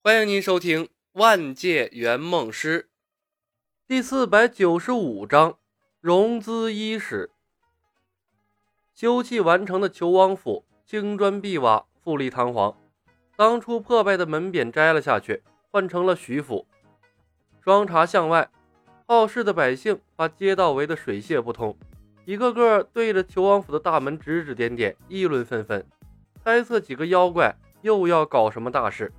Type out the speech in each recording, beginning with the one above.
欢迎您收听《万界圆梦师》第四百九十五章：融资伊始。修葺完成的求王府，青砖碧瓦，富丽堂皇。当初破败的门匾摘了下去，换成了徐府。双茶巷外，好事的百姓把街道围得水泄不通，一个个对着求王府的大门指指点点，议论纷纷，猜测几个妖怪又要搞什么大事。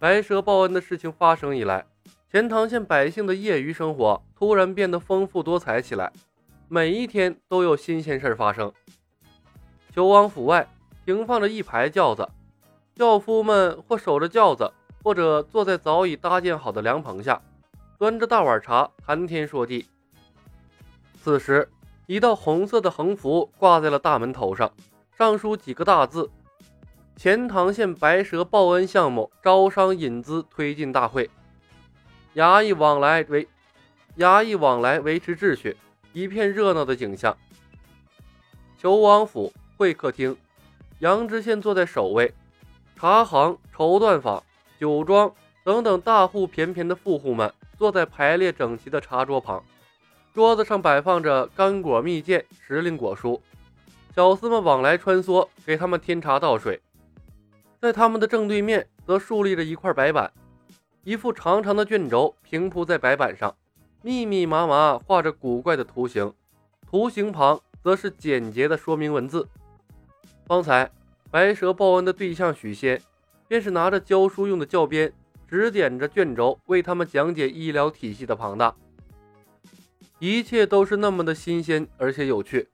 白蛇报恩的事情发生以来，钱塘县百姓的业余生活突然变得丰富多彩起来，每一天都有新鲜事儿发生。求王府外停放着一排轿子，轿夫们或守着轿子，或者坐在早已搭建好的凉棚下，端着大碗茶谈天说地。此时，一道红色的横幅挂在了大门头上，上书几个大字。钱塘县白蛇报恩项目招商引资推进大会，衙役往来维衙役往来维持秩序，一片热闹的景象。求王府会客厅，杨知县坐在首位，茶行、绸缎坊、酒庄等等大户翩翩的富户们坐在排列整齐的茶桌旁，桌子上摆放着干果蜜饯、时令果蔬，小厮们往来穿梭，给他们添茶倒水。在他们的正对面，则竖立着一块白板，一副长长的卷轴平铺在白板上，密密麻麻画着古怪的图形，图形旁则是简洁的说明文字。方才白蛇报恩的对象许仙，便是拿着教书用的教鞭，指点着卷轴为他们讲解医疗体系的庞大。一切都是那么的新鲜而且有趣，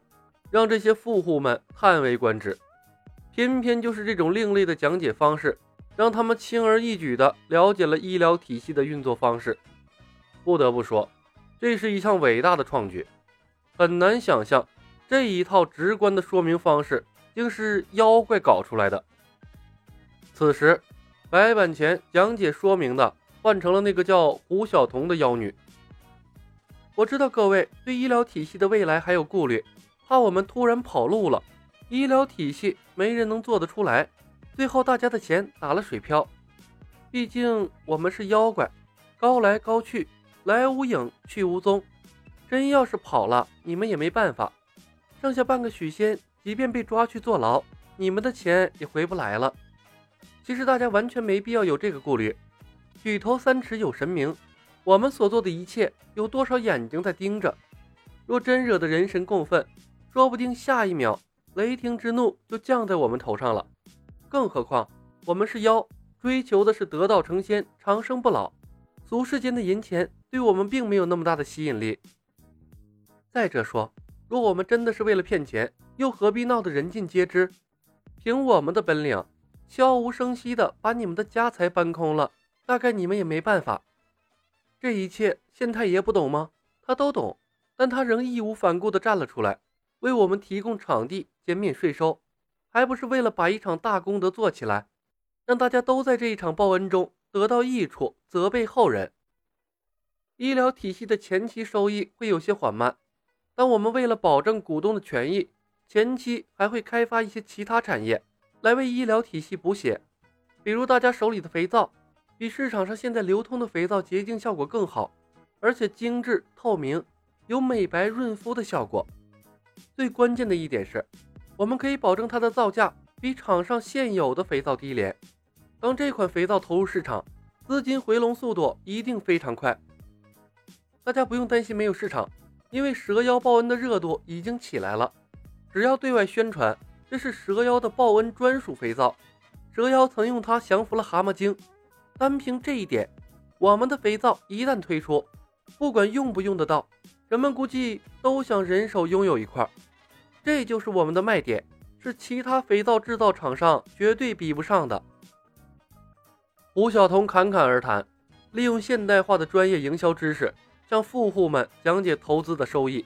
让这些富户们叹为观止。偏偏就是这种另类的讲解方式，让他们轻而易举地了解了医疗体系的运作方式。不得不说，这是一项伟大的创举。很难想象，这一套直观的说明方式竟是妖怪搞出来的。此时，白板前讲解说明的换成了那个叫胡晓彤的妖女。我知道各位对医疗体系的未来还有顾虑，怕我们突然跑路了。医疗体系没人能做得出来，最后大家的钱打了水漂。毕竟我们是妖怪，高来高去，来无影去无踪。真要是跑了，你们也没办法。剩下半个许仙，即便被抓去坐牢，你们的钱也回不来了。其实大家完全没必要有这个顾虑。举头三尺有神明，我们所做的一切，有多少眼睛在盯着？若真惹得人神共愤，说不定下一秒。雷霆之怒就降在我们头上了，更何况我们是妖，追求的是得道成仙、长生不老。俗世间的银钱对我们并没有那么大的吸引力。再者说，若我们真的是为了骗钱，又何必闹得人尽皆知？凭我们的本领，悄无声息地把你们的家财搬空了，大概你们也没办法。这一切，县太爷不懂吗？他都懂，但他仍义无反顾地站了出来。为我们提供场地，减免税收，还不是为了把一场大功德做起来，让大家都在这一场报恩中得到益处，责备后人。医疗体系的前期收益会有些缓慢，但我们为了保证股东的权益，前期还会开发一些其他产业来为医疗体系补血。比如大家手里的肥皂，比市场上现在流通的肥皂洁净效果更好，而且精致透明，有美白润肤的效果。最关键的一点是，我们可以保证它的造价比场上现有的肥皂低廉。当这款肥皂投入市场，资金回笼速度一定非常快。大家不用担心没有市场，因为蛇妖报恩的热度已经起来了。只要对外宣传这是蛇妖的报恩专属肥皂，蛇妖曾用它降服了蛤蟆精，单凭这一点，我们的肥皂一旦推出，不管用不用得到。人们估计都想人手拥有一块，这就是我们的卖点，是其他肥皂制造厂商绝对比不上的。胡晓彤侃侃而谈，利用现代化的专业营销知识，向富户们讲解投资的收益。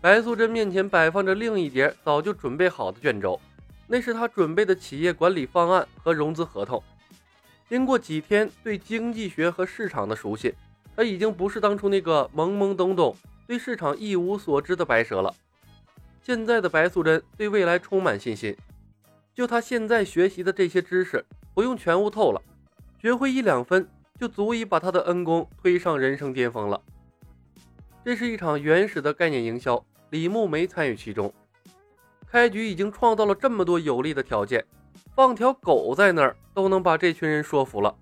白素贞面前摆放着另一叠早就准备好的卷轴，那是她准备的企业管理方案和融资合同。经过几天对经济学和市场的熟悉。他已经不是当初那个懵懵懂懂、对市场一无所知的白蛇了。现在的白素贞对未来充满信心。就他现在学习的这些知识，不用全悟透了，学会一两分就足以把他的恩公推上人生巅峰了。这是一场原始的概念营销，李牧没参与其中。开局已经创造了这么多有利的条件，放条狗在那儿都能把这群人说服了，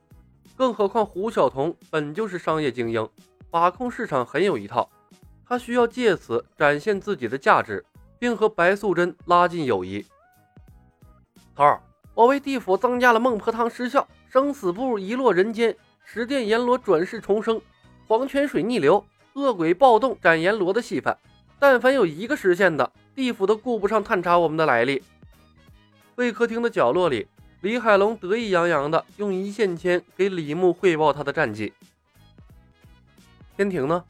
更何况胡晓彤本就是商业精英，把控市场很有一套，他需要借此展现自己的价值，并和白素贞拉近友谊。头儿，我为地府增加了孟婆汤失效、生死簿遗落人间、十殿阎罗转世重生、黄泉水逆流、恶鬼暴动斩阎罗的戏份，但凡有一个实现的。地府都顾不上探查我们的来历。会客厅的角落里，李海龙得意洋洋地用一线牵给李牧汇报他的战绩。天庭呢？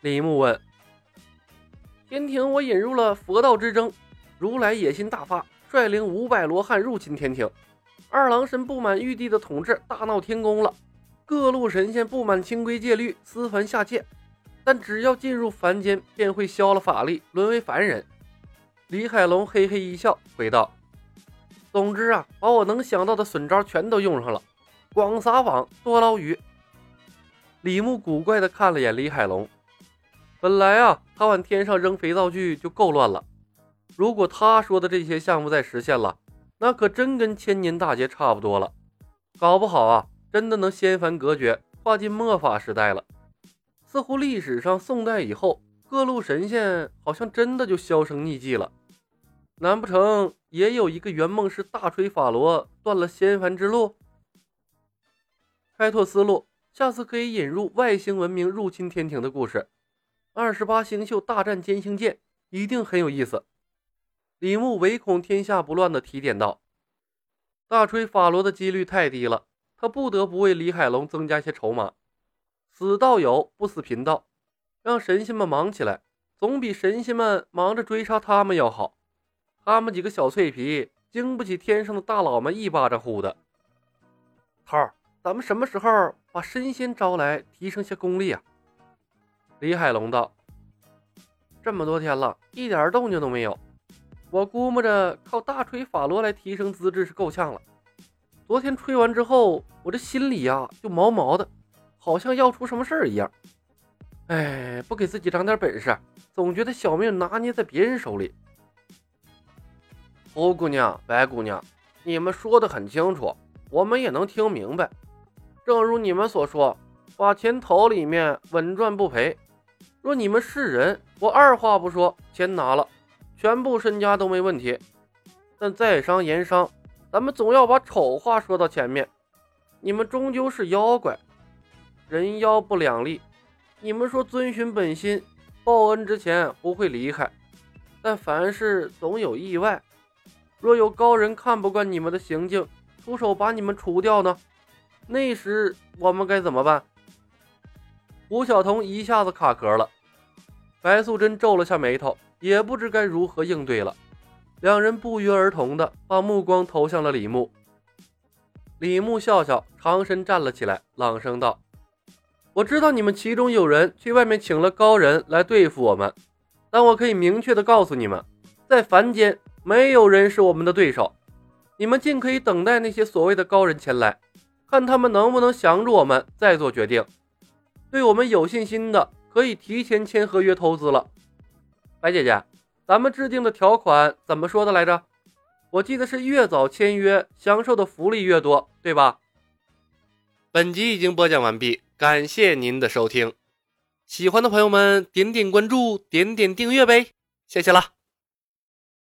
李牧问。天庭，我引入了佛道之争，如来野心大发，率领五百罗汉入侵天庭。二郎神不满玉帝的统治，大闹天宫了。各路神仙不满清规戒律，私凡下界。但只要进入凡间，便会消了法力，沦为凡人。李海龙嘿嘿一笑，回道：“总之啊，把我能想到的损招全都用上了，广撒网，多捞鱼。”李牧古怪地看了眼李海龙，本来啊，他往天上扔肥皂剧就够乱了，如果他说的这些项目再实现了，那可真跟千年大劫差不多了，搞不好啊，真的能仙凡隔绝，跨进末法时代了。似乎历史上宋代以后，各路神仙好像真的就销声匿迹了。难不成也有一个圆梦师大锤法罗断了仙凡之路？开拓思路，下次可以引入外星文明入侵天庭的故事。二十八星宿大战歼星舰，一定很有意思。李牧唯恐天下不乱的提点道：“大锤法罗的几率太低了，他不得不为李海龙增加些筹码。死道友，不死贫道，让神仙们忙起来，总比神仙们忙着追杀他们要好。”他们几个小脆皮，经不起天上的大佬们一巴掌呼的。头儿，咱们什么时候把神仙招来，提升些功力啊？李海龙道：“这么多天了，一点动静都没有。我估摸着靠大锤法罗来提升资质是够呛了。昨天吹完之后，我这心里呀就毛毛的，好像要出什么事儿一样。哎，不给自己长点本事，总觉得小命拿捏在别人手里。”胡姑娘、白姑娘，你们说的很清楚，我们也能听明白。正如你们所说，把钱投里面稳赚不赔。若你们是人，我二话不说，钱拿了，全部身家都没问题。但在商言商，咱们总要把丑话说到前面。你们终究是妖怪，人妖不两立。你们说遵循本心，报恩之前不会离开，但凡事总有意外。若有高人看不惯你们的行径，出手把你们除掉呢？那时我们该怎么办？胡晓彤一下子卡壳了，白素贞皱了下眉头，也不知该如何应对了。两人不约而同的把目光投向了李牧。李牧笑笑，长身站了起来，朗声道：“我知道你们其中有人去外面请了高人来对付我们，但我可以明确的告诉你们，在凡间。”没有人是我们的对手，你们尽可以等待那些所谓的高人前来，看他们能不能降住我们，再做决定。对我们有信心的，可以提前签合约投资了。白姐姐，咱们制定的条款怎么说的来着？我记得是越早签约，享受的福利越多，对吧？本集已经播讲完毕，感谢您的收听。喜欢的朋友们，点点关注，点点订阅呗，谢谢了。